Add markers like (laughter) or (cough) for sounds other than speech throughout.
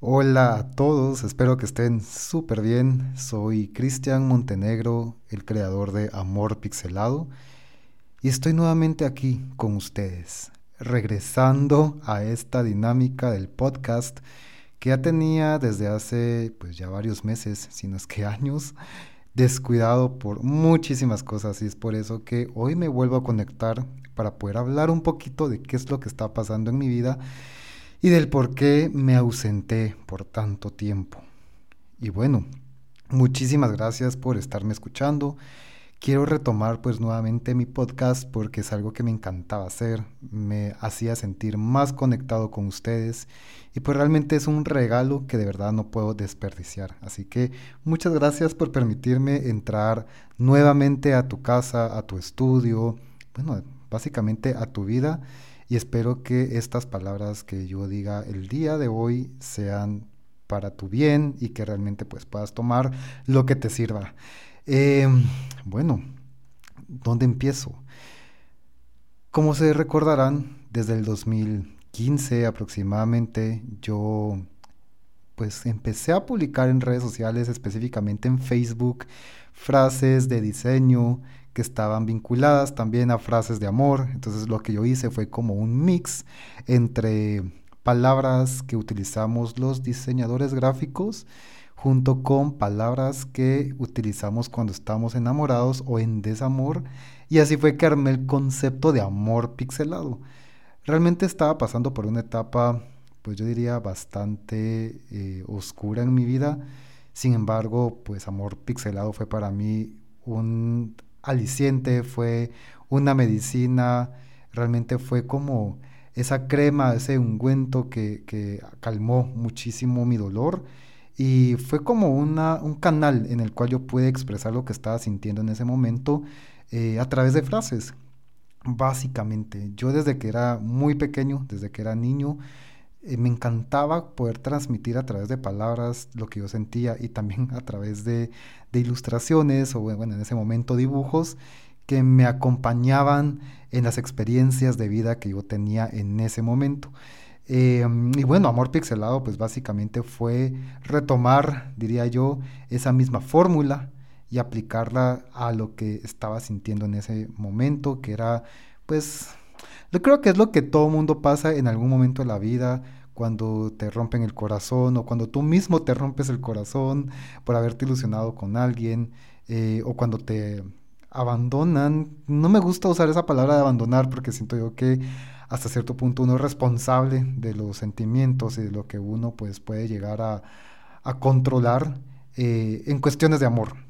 Hola a todos, espero que estén súper bien. Soy Cristian Montenegro, el creador de Amor Pixelado, y estoy nuevamente aquí con ustedes, regresando a esta dinámica del podcast que ya tenía desde hace pues ya varios meses, si no es que años, descuidado por muchísimas cosas y es por eso que hoy me vuelvo a conectar para poder hablar un poquito de qué es lo que está pasando en mi vida y del por qué me ausenté por tanto tiempo. Y bueno, muchísimas gracias por estarme escuchando. Quiero retomar pues nuevamente mi podcast porque es algo que me encantaba hacer, me hacía sentir más conectado con ustedes y pues realmente es un regalo que de verdad no puedo desperdiciar. Así que muchas gracias por permitirme entrar nuevamente a tu casa, a tu estudio, bueno, básicamente a tu vida y espero que estas palabras que yo diga el día de hoy sean para tu bien y que realmente pues puedas tomar lo que te sirva. Em, bueno, ¿dónde empiezo? Como se recordarán, desde el 2015 aproximadamente yo pues empecé a publicar en redes sociales, específicamente en Facebook, frases de diseño que estaban vinculadas también a frases de amor. Entonces lo que yo hice fue como un mix entre palabras que utilizamos los diseñadores gráficos junto con palabras que utilizamos cuando estamos enamorados o en desamor. Y así fue que armé el concepto de amor pixelado. Realmente estaba pasando por una etapa, pues yo diría, bastante eh, oscura en mi vida. Sin embargo, pues amor pixelado fue para mí un aliciente, fue una medicina, realmente fue como esa crema, ese ungüento que, que calmó muchísimo mi dolor y fue como una, un canal en el cual yo pude expresar lo que estaba sintiendo en ese momento eh, a través de frases. Básicamente, yo desde que era muy pequeño, desde que era niño, eh, me encantaba poder transmitir a través de palabras lo que yo sentía y también a través de, ilustraciones o bueno, en ese momento dibujos que me acompañaban en las experiencias de vida que yo tenía en ese momento. Em, y bueno, Amor Pixelado pues básicamente fue retomar, diría yo, esa misma fórmula y aplicarla a lo que estaba sintiendo en ese momento, que era pues yo creo que es lo que todo mundo pasa en algún momento de la vida, cuando te rompen el corazón o cuando tú mismo te rompes el corazón por haberte ilusionado con alguien eh, o cuando te abandonan. No me gusta usar esa palabra de abandonar porque siento yo que hasta cierto punto uno es responsable de los sentimientos y de lo que uno pues puede llegar a, controlar eh, en cuestiones de amor.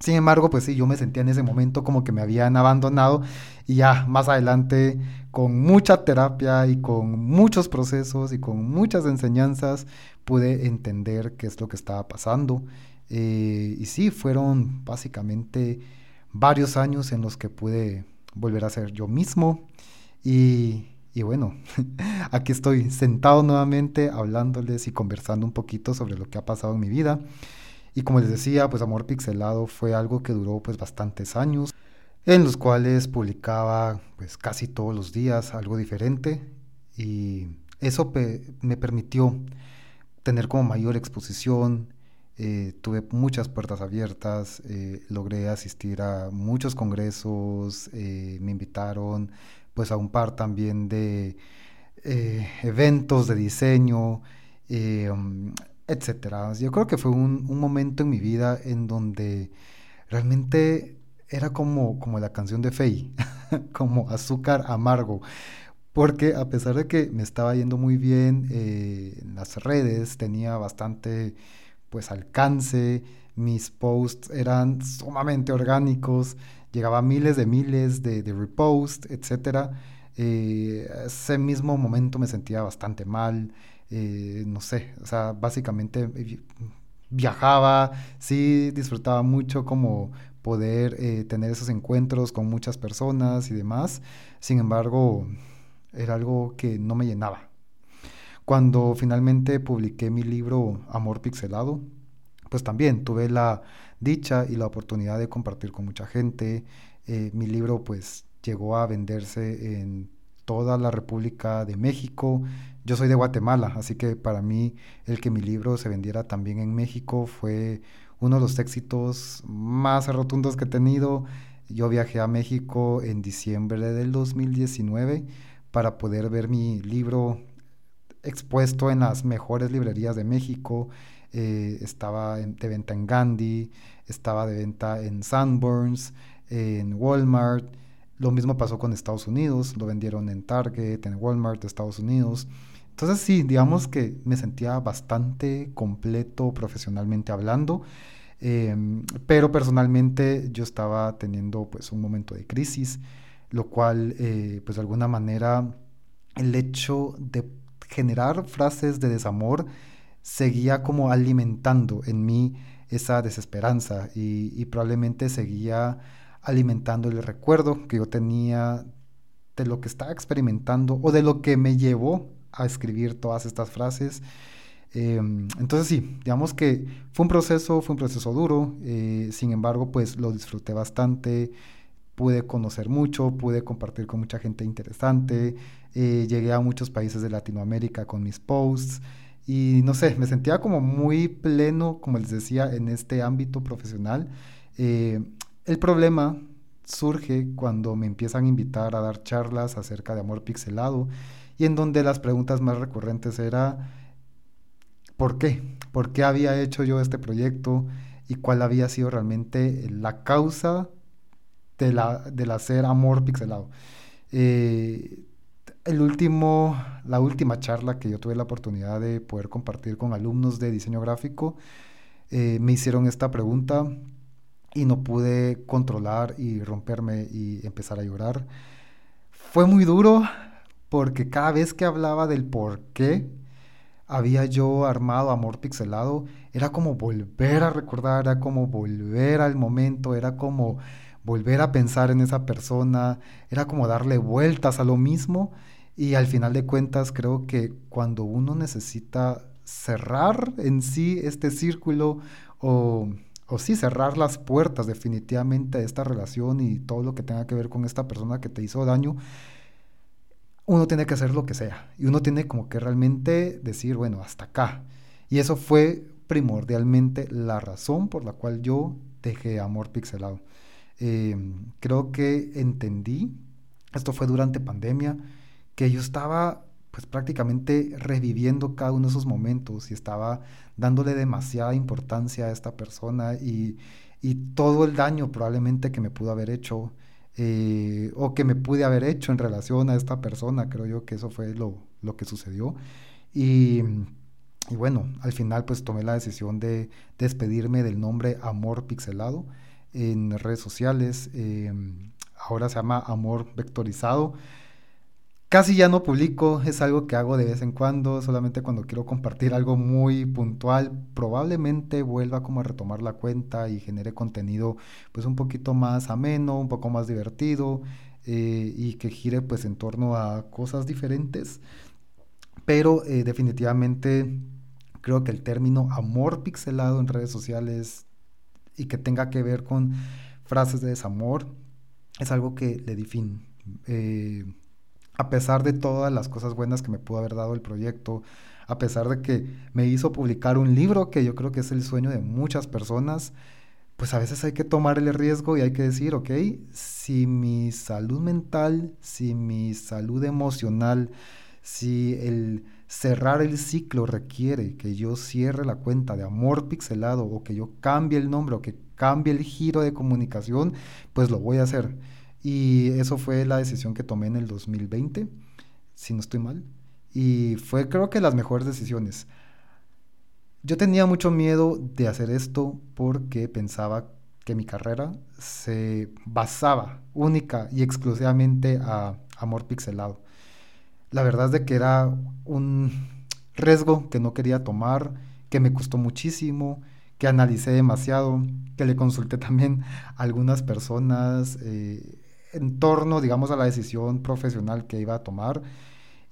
Sin embargo, pues sí, yo me sentía en ese momento como que me habían abandonado y ya más adelante con mucha terapia y con muchos procesos y con muchas enseñanzas pude entender qué es lo que estaba pasando. Eh, y sí, fueron básicamente varios años en los que pude volver a ser yo mismo y, y bueno, (laughs) aquí estoy sentado nuevamente hablándoles y conversando un poquito sobre lo que ha pasado en mi vida. Y como les decía, pues Amor Pixelado fue algo que duró pues bastantes años, en los cuales publicaba pues casi todos los días algo diferente. Y eso me permitió tener como mayor exposición, eh, tuve muchas puertas abiertas, eh, logré asistir a muchos congresos, eh, me invitaron pues a un par también de eventos de diseño, etcétera. Yo creo que fue un, momento en mi vida en donde realmente era como, como la canción de Faye, (laughs) como azúcar amargo. Porque a pesar de que me estaba yendo muy bien eh, en las redes, tenía bastante pues alcance, mis posts eran sumamente orgánicos, llegaba a miles de miles de, de reposts, etc. Eh, ese mismo momento me sentía bastante mal, eh, no sé, o sea, básicamente eh, viajaba, sí disfrutaba mucho como poder eh, tener esos encuentros con muchas personas y demás, sin embargo, era algo que no me llenaba. Cuando finalmente publiqué mi libro Amor Pixelado, pues también tuve la dicha y la oportunidad de compartir con mucha gente. mi libro pues llegó a venderse en toda la República de México, yo soy de Guatemala, así que para mí el que mi libro se vendiera también en México fue uno de los éxitos más rotundos que he tenido. Yo viajé a México en diciembre del 2019 para poder ver mi libro expuesto en las mejores librerías de México. Eh, estaba de venta en Gandhi, estaba de venta en Sanborns, en Walmart. Lo mismo pasó con Estados Unidos, lo vendieron en Target, en Walmart de Estados Unidos. Entonces sí, digamos que me sentía bastante completo profesionalmente hablando, em, pero personalmente yo estaba teniendo pues un momento de crisis, lo cual eh, pues de alguna manera el hecho de generar frases de desamor seguía como alimentando en mí esa desesperanza y, probablemente seguía alimentando el recuerdo que yo tenía de lo que estaba experimentando o de lo que me llevó a escribir todas estas frases. Em, entonces sí, digamos que fue un proceso, fue un proceso duro, eh, sin embargo pues lo disfruté bastante, pude conocer mucho, pude compartir con mucha gente interesante, eh, llegué a muchos países de Latinoamérica con mis posts y no sé, me sentía como muy pleno, como les decía, en este ámbito profesional. Eh, el problema surge cuando me empiezan a invitar a dar charlas acerca de amor pixelado y en donde las preguntas más recurrentes era ¿por qué? ¿Por qué había hecho yo este proyecto? y cuál había sido realmente la causa de la, del hacer amor pixelado. Eh, el último, la última charla que yo tuve la oportunidad de poder compartir con alumnos de diseño gráfico, eh, me hicieron esta pregunta y no pude controlar y romperme y empezar a llorar. Fue muy duro porque cada vez que hablaba del por qué había yo armado Amor Pixelado, era como volver a recordar, era como volver al momento, era como volver a pensar en esa persona, era como darle vueltas a lo mismo. Y al final de cuentas creo que cuando uno necesita cerrar en sí este círculo o, o sí cerrar las puertas definitivamente a esta relación y todo lo que tenga que ver con esta persona que te hizo daño, uno tiene que hacer lo que sea y uno tiene como que realmente decir, bueno, hasta acá. Y eso fue primordialmente la razón por la cual yo dejé Amor Pixelado. Eh, creo que entendí, esto fue durante pandemia, que yo estaba pues prácticamente reviviendo cada uno de esos momentos y estaba dándole demasiada importancia a esta persona y, todo el daño probablemente que me pudo haber hecho eh, o que me pude haber hecho en relación a esta persona, creo yo que eso fue lo, lo que sucedió. Y, y, bueno, al final pues tomé la decisión de despedirme del nombre Amor Pixelado en redes sociales. Em, ahora se llama Amor Vectorizado. Casi ya no publico, es algo que hago de vez en cuando, solamente cuando quiero compartir algo muy puntual. Probablemente vuelva como a retomar la cuenta y genere contenido pues un poquito más ameno, un poco más divertido eh, y que gire pues en torno a cosas diferentes. Pero eh, definitivamente creo que el término amor pixelado en redes sociales y que tenga que ver con frases de desamor, es algo que le di fin. Eh, a pesar de todas las cosas buenas que me pudo haber dado el proyecto, a pesar de que me hizo publicar un libro que yo creo que es el sueño de muchas personas, pues a veces hay que tomar el riesgo y hay que decir, ok, si mi salud mental, si mi salud emocional, si el cerrar el ciclo requiere que yo cierre la cuenta de amor pixelado o que yo cambie el nombre o que cambie el giro de comunicación, pues lo voy a hacer. Y eso fue la decisión que tomé en el 2020, si no estoy mal. Y fue creo que las mejores decisiones. Yo tenía mucho miedo de hacer esto porque pensaba que mi carrera se basaba única y exclusivamente a amor pixelado la verdad es de que era un riesgo que no quería tomar, que me costó muchísimo, que analicé demasiado, que le consulté (laughs) también a algunas personas eh, en torno, digamos, a la decisión profesional que iba a tomar.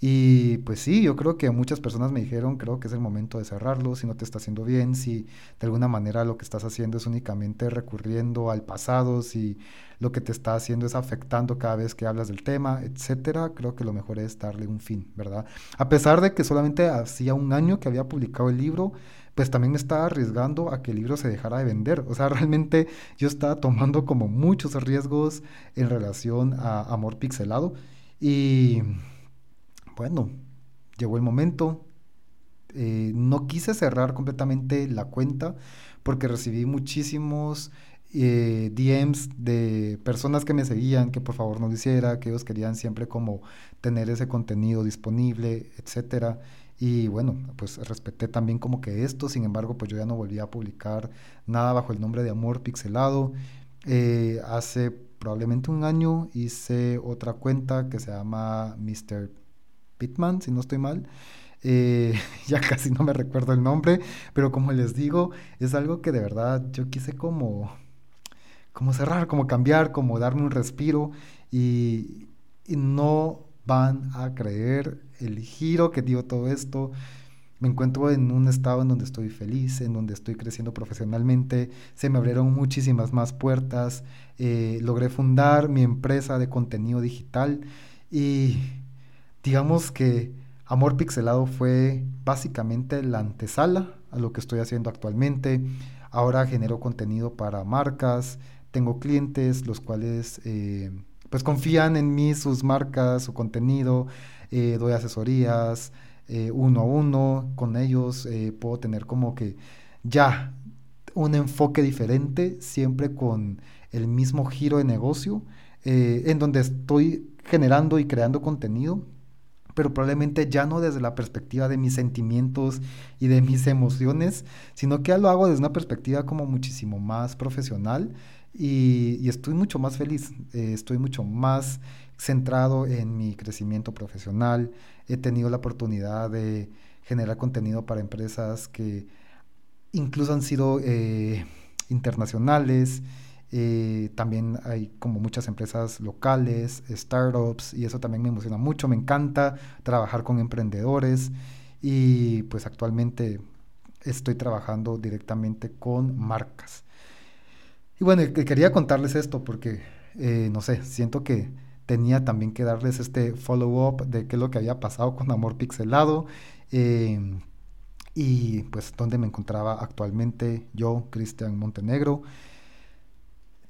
Y pues sí, yo creo que muchas personas me dijeron, creo que es el momento de cerrarlo, si no te está haciendo bien, si de alguna manera lo que estás haciendo es únicamente recurriendo al pasado, si lo que te está haciendo es afectando cada vez que hablas del tema, etcétera, creo que lo mejor es darle un fin, ¿verdad? A pesar de que solamente hacía un año que había publicado el libro, pues también me estaba arriesgando a que el libro se dejara de vender. O sea, (laughs) realmente yo estaba tomando como muchos riesgos en relación a Amor Pixelado y bueno, llegó el momento. Eh, no quise cerrar completamente la cuenta porque recibí muchísimos eh, DMs de personas que me seguían, que por favor no lo hiciera, que ellos querían siempre como tener ese contenido disponible, etcétera. Y bueno, pues respeté también como que esto, sin embargo, pues yo ya no volví a publicar nada bajo el nombre de Amor Pixelado. Eh, hace probablemente un año hice otra cuenta que se llama Mr. Pitman, si no estoy mal. Eh, (laughs) ya casi no me recuerdo el nombre, pero como les digo, es algo que de verdad yo quise como, como cerrar, como cambiar, como darme un respiro y, y no van a creer el giro que dio todo esto. Me encuentro en un estado en donde estoy feliz, en donde estoy creciendo profesionalmente, se me abrieron muchísimas más puertas, eh, logré fundar mi empresa de contenido digital y digamos que Amor Pixelado fue básicamente la antesala a lo que estoy haciendo actualmente. Ahora genero contenido para marcas, tengo clientes los cuales eh, pues confían en mí, sus marcas, su contenido, eh, doy asesorías eh, uno a uno con ellos, puedo tener como que ya un enfoque diferente, siempre con el mismo giro de negocio, en donde estoy generando y creando contenido pero probablemente ya no desde la perspectiva de mis sentimientos y de mis emociones, sino que ya lo hago desde una perspectiva como muchísimo más profesional y, estoy mucho más feliz, eh, estoy mucho más centrado en mi crecimiento profesional, he tenido la oportunidad de generar contenido para empresas que incluso han sido eh, internacionales, eh, también hay como muchas empresas locales, startups, y eso también me emociona mucho. Me encanta trabajar con emprendedores y pues actualmente estoy trabajando directamente con marcas. Y bueno, quería contarles esto porque, eh, no sé, siento que tenía también que darles este follow-up de qué es lo que había pasado con Amor Pixelado. Em, y pues dónde me encontraba actualmente yo, Cristian Montenegro.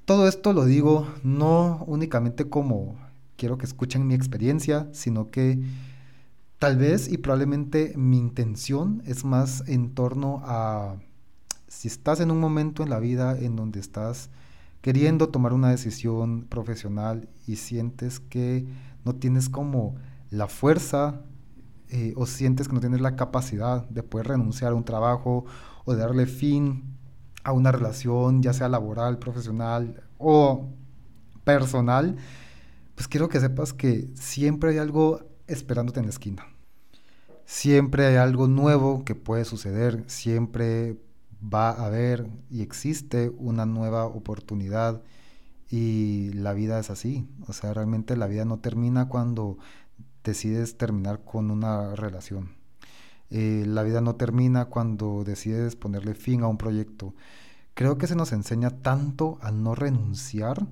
Todo esto lo digo no únicamente como quiero que escuchen mi experiencia, sino que tal vez y probablemente mi intención es más en torno a si estás en un momento en la vida en donde estás queriendo tomar una decisión profesional y sientes que no tienes como la fuerza eh, o sientes que no tienes la capacidad de poder renunciar a un trabajo o de darle fin a una relación, ya sea laboral, profesional o personal, pues quiero que sepas que siempre hay algo esperándote en la esquina. Siempre hay algo nuevo que puede suceder, siempre va a haber y existe una nueva oportunidad y la vida es así. O sea, realmente la vida no termina cuando decides terminar con una relación. Eh, la vida no termina cuando decides ponerle fin a un proyecto. Creo que se nos enseña tanto a no renunciar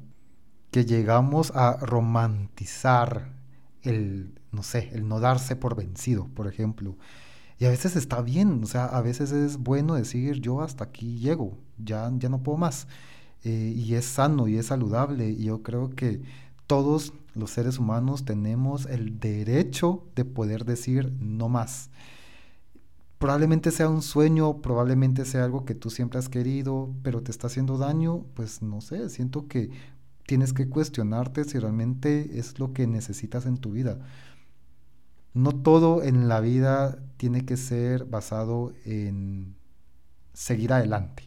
que llegamos a romantizar el, no sé, el no darse por vencido, por ejemplo. Y a veces está bien, o sea, a veces es bueno decir yo hasta aquí llego, ya, ya no puedo más. Eh, y es sano y es saludable. Y yo creo que todos los seres humanos tenemos el derecho de poder decir no más probablemente sea un sueño, probablemente sea algo que tú siempre has querido, pero te está haciendo daño, pues no sé, siento que tienes que cuestionarte si realmente es lo que necesitas en tu vida. No todo en la vida tiene que ser basado en seguir adelante.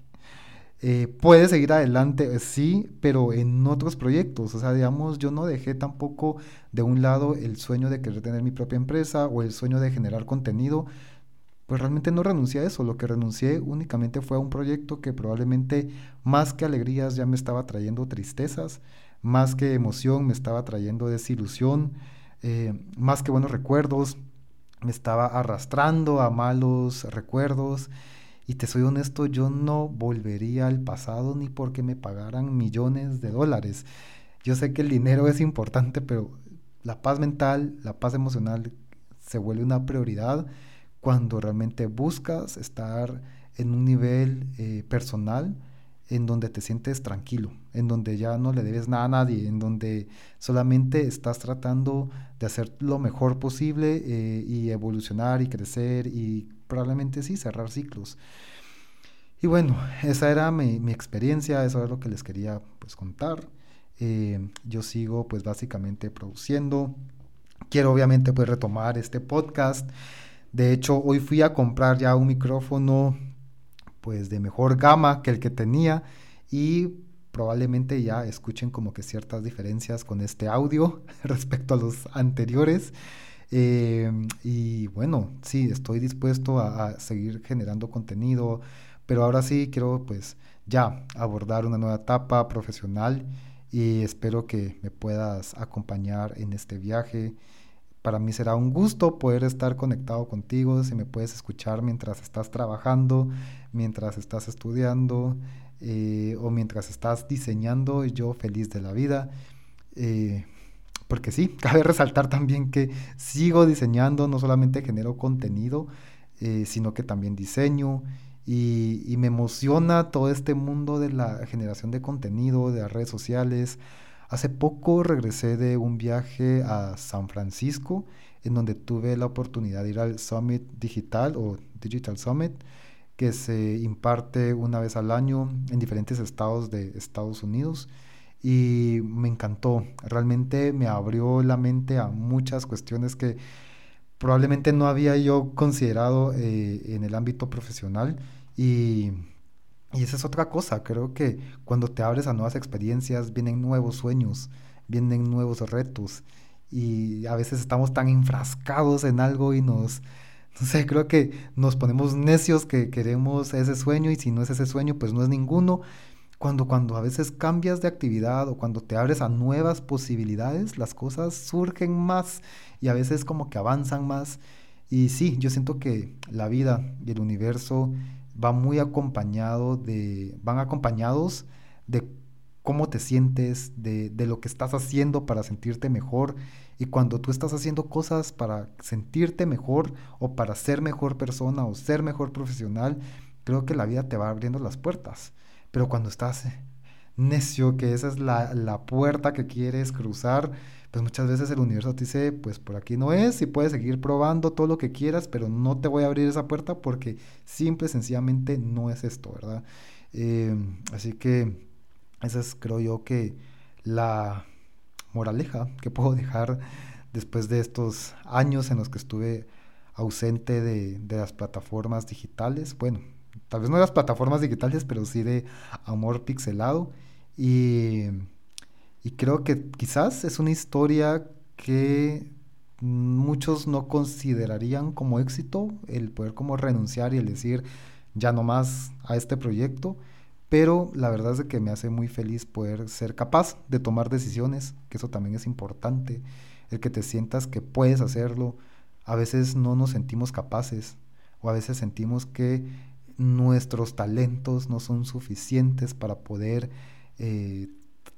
Eh, puede seguir adelante, sí, pero en otros proyectos. O sea, digamos, yo no dejé tampoco de un lado el sueño de querer tener mi propia empresa o el sueño de generar contenido, pues realmente no renuncié a eso, lo que renuncié únicamente fue a un proyecto que probablemente más que alegrías ya me estaba trayendo tristezas, más que emoción me estaba trayendo desilusión, eh, más que buenos recuerdos, me estaba arrastrando a malos recuerdos. Y te soy honesto, yo no volvería al pasado ni porque me pagaran millones de dólares. Yo sé que el dinero es importante, pero la paz mental, la paz emocional se vuelve una prioridad cuando realmente buscas estar en un nivel eh, personal en donde te sientes tranquilo, en donde ya no le debes nada a nadie, en donde solamente estás tratando de hacer lo mejor posible eh, y evolucionar y crecer y probablemente sí cerrar ciclos. Y bueno, esa era mi, mi experiencia, eso es lo que les quería pues contar. Eh, yo sigo pues básicamente produciendo. Quiero obviamente pues retomar este podcast. De hecho, hoy fui a comprar ya un micrófono pues de mejor gama que el que tenía y probablemente ya escuchen como que ciertas diferencias con este audio (laughs) respecto a los anteriores. Eh, y bueno, sí, estoy dispuesto a, a, seguir generando contenido, pero ahora sí quiero pues ya abordar una nueva etapa profesional y espero que me puedas acompañar en este viaje. Para mí será un gusto poder estar conectado contigo, si me puedes escuchar mientras estás trabajando, mientras estás estudiando eh, o mientras estás diseñando, yo feliz de la vida. Eh, porque sí, (laughs) cabe resaltar también que sigo diseñando, no solamente genero contenido, eh, sino que también diseño y, me emociona todo este mundo de la generación de contenido, de las redes sociales. Hace poco regresé de un viaje a San Francisco, en donde tuve la oportunidad de ir al Summit Digital o Digital Summit, que se imparte una vez al año en diferentes estados de Estados Unidos. Y me encantó, realmente me abrió la mente a muchas cuestiones que probablemente no había yo considerado eh, en el ámbito profesional y, y, esa es otra cosa, creo que cuando te abres a nuevas experiencias vienen nuevos sueños, vienen nuevos retos y a veces estamos tan enfrascados en algo y nos, (laughs) no sé, creo que nos ponemos necios que queremos ese sueño y si no es ese sueño pues no es ninguno. Cuando, cuando a veces cambias de actividad o cuando te abres a nuevas posibilidades, las cosas surgen más y a veces como que avanzan más. Y sí, yo siento que la vida y el universo va muy acompañado de, van acompañados de cómo te sientes, de, de, lo que estás haciendo para sentirte mejor. Y cuando tú estás haciendo cosas para sentirte mejor o para ser mejor persona o ser mejor profesional, creo que la vida te va abriendo las puertas. Pero cuando estás necio, que esa es la, la puerta que quieres cruzar, pues muchas veces el universo te dice, pues por aquí no es y puedes seguir probando todo lo que quieras, pero no te voy a abrir esa puerta porque simple sencillamente no es esto, ¿verdad? Eh, así que esa es, creo yo, que la moraleja que (laughs) puedo dejar después de estos años en los que estuve ausente de, de las plataformas digitales. Bueno, tal vez no de las plataformas digitales, pero sí de amor pixelado. Y y creo que quizás es una historia que muchos no considerarían como éxito, el poder como renunciar y el decir ya no más a este proyecto, pero la verdad es que me hace muy feliz poder ser capaz de tomar decisiones, que eso también es importante, el que te sientas que puedes hacerlo, a veces no nos sentimos capaces o a veces sentimos que nuestros talentos no son suficientes para poder eh,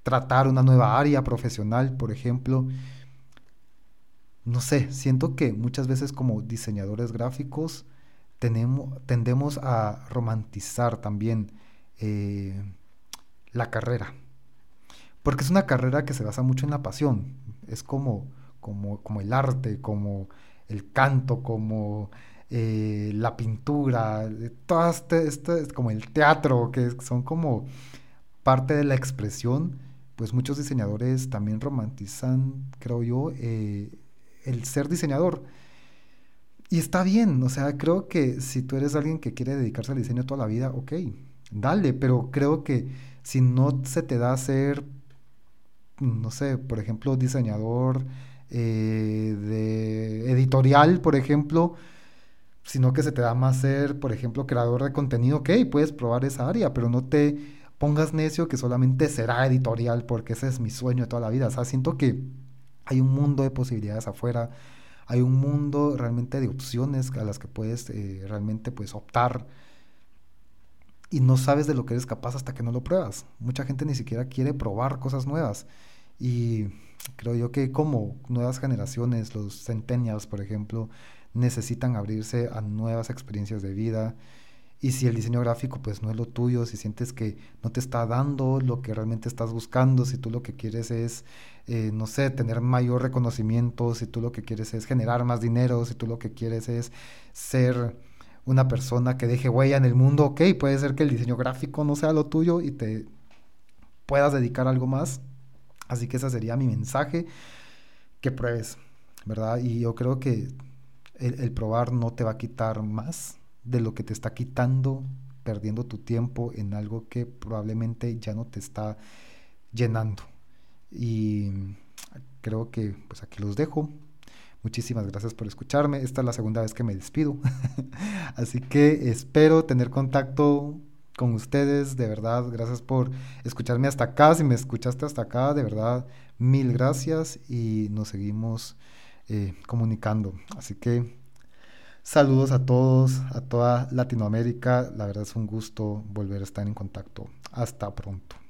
tratar una nueva área profesional, por ejemplo. No sé, siento que muchas veces como diseñadores gráficos tenemos, tendemos a romantizar también eh, la carrera. Porque es una carrera que se basa mucho en la pasión. Es como, como, como el arte, como el canto, como eh, la pintura, todo este, este, como el teatro, que son como parte de la expresión pues muchos diseñadores también romantizan, creo yo, eh, el ser diseñador. Y está bien, o sea, creo que si tú eres alguien que quiere dedicarse al diseño toda la vida, ok, dale, pero creo que si no se te da ser, no sé, por ejemplo, diseñador eh, de editorial, por ejemplo, sino que se te da más ser, por ejemplo, creador de contenido, ok, puedes probar esa área, pero no te pongas necio que solamente será editorial porque ese es mi sueño de toda la vida. O sea, siento que Hay un mundo de posibilidades afuera, hay un mundo realmente de opciones a las que puedes eh, realmente pues optar y no sabes de lo que eres capaz hasta que no lo pruebas. Mucha gente ni siquiera quiere probar cosas nuevas y creo yo que como nuevas generaciones, los centennials por ejemplo, necesitan abrirse a nuevas experiencias de vida. Y si el diseño gráfico pues no es lo tuyo, si sientes que no te está dando lo que realmente estás buscando, si tú lo que quieres es, eh, no sé, tener mayor reconocimiento, si tú lo que quieres es generar más dinero, si tú lo que quieres es ser una persona que deje huella en el mundo, ok, puede ser que el diseño gráfico no sea lo tuyo y te puedas dedicar algo más. Así que ese sería mi mensaje, que pruebes, ¿verdad? Y yo creo que el, probar no te va a quitar más de lo que te está quitando, perdiendo tu tiempo en algo que probablemente ya no te está llenando. Y creo que pues aquí los dejo. Muchísimas gracias por escucharme. Esta es la segunda vez que me despido. (laughs) Así que espero tener contacto con ustedes. De verdad, gracias por escucharme hasta acá. Si me escuchaste hasta acá, de verdad, mil gracias y nos seguimos eh, comunicando. Así que saludos a todos, a toda Latinoamérica. La verdad es un gusto volver a estar en contacto. Hasta pronto.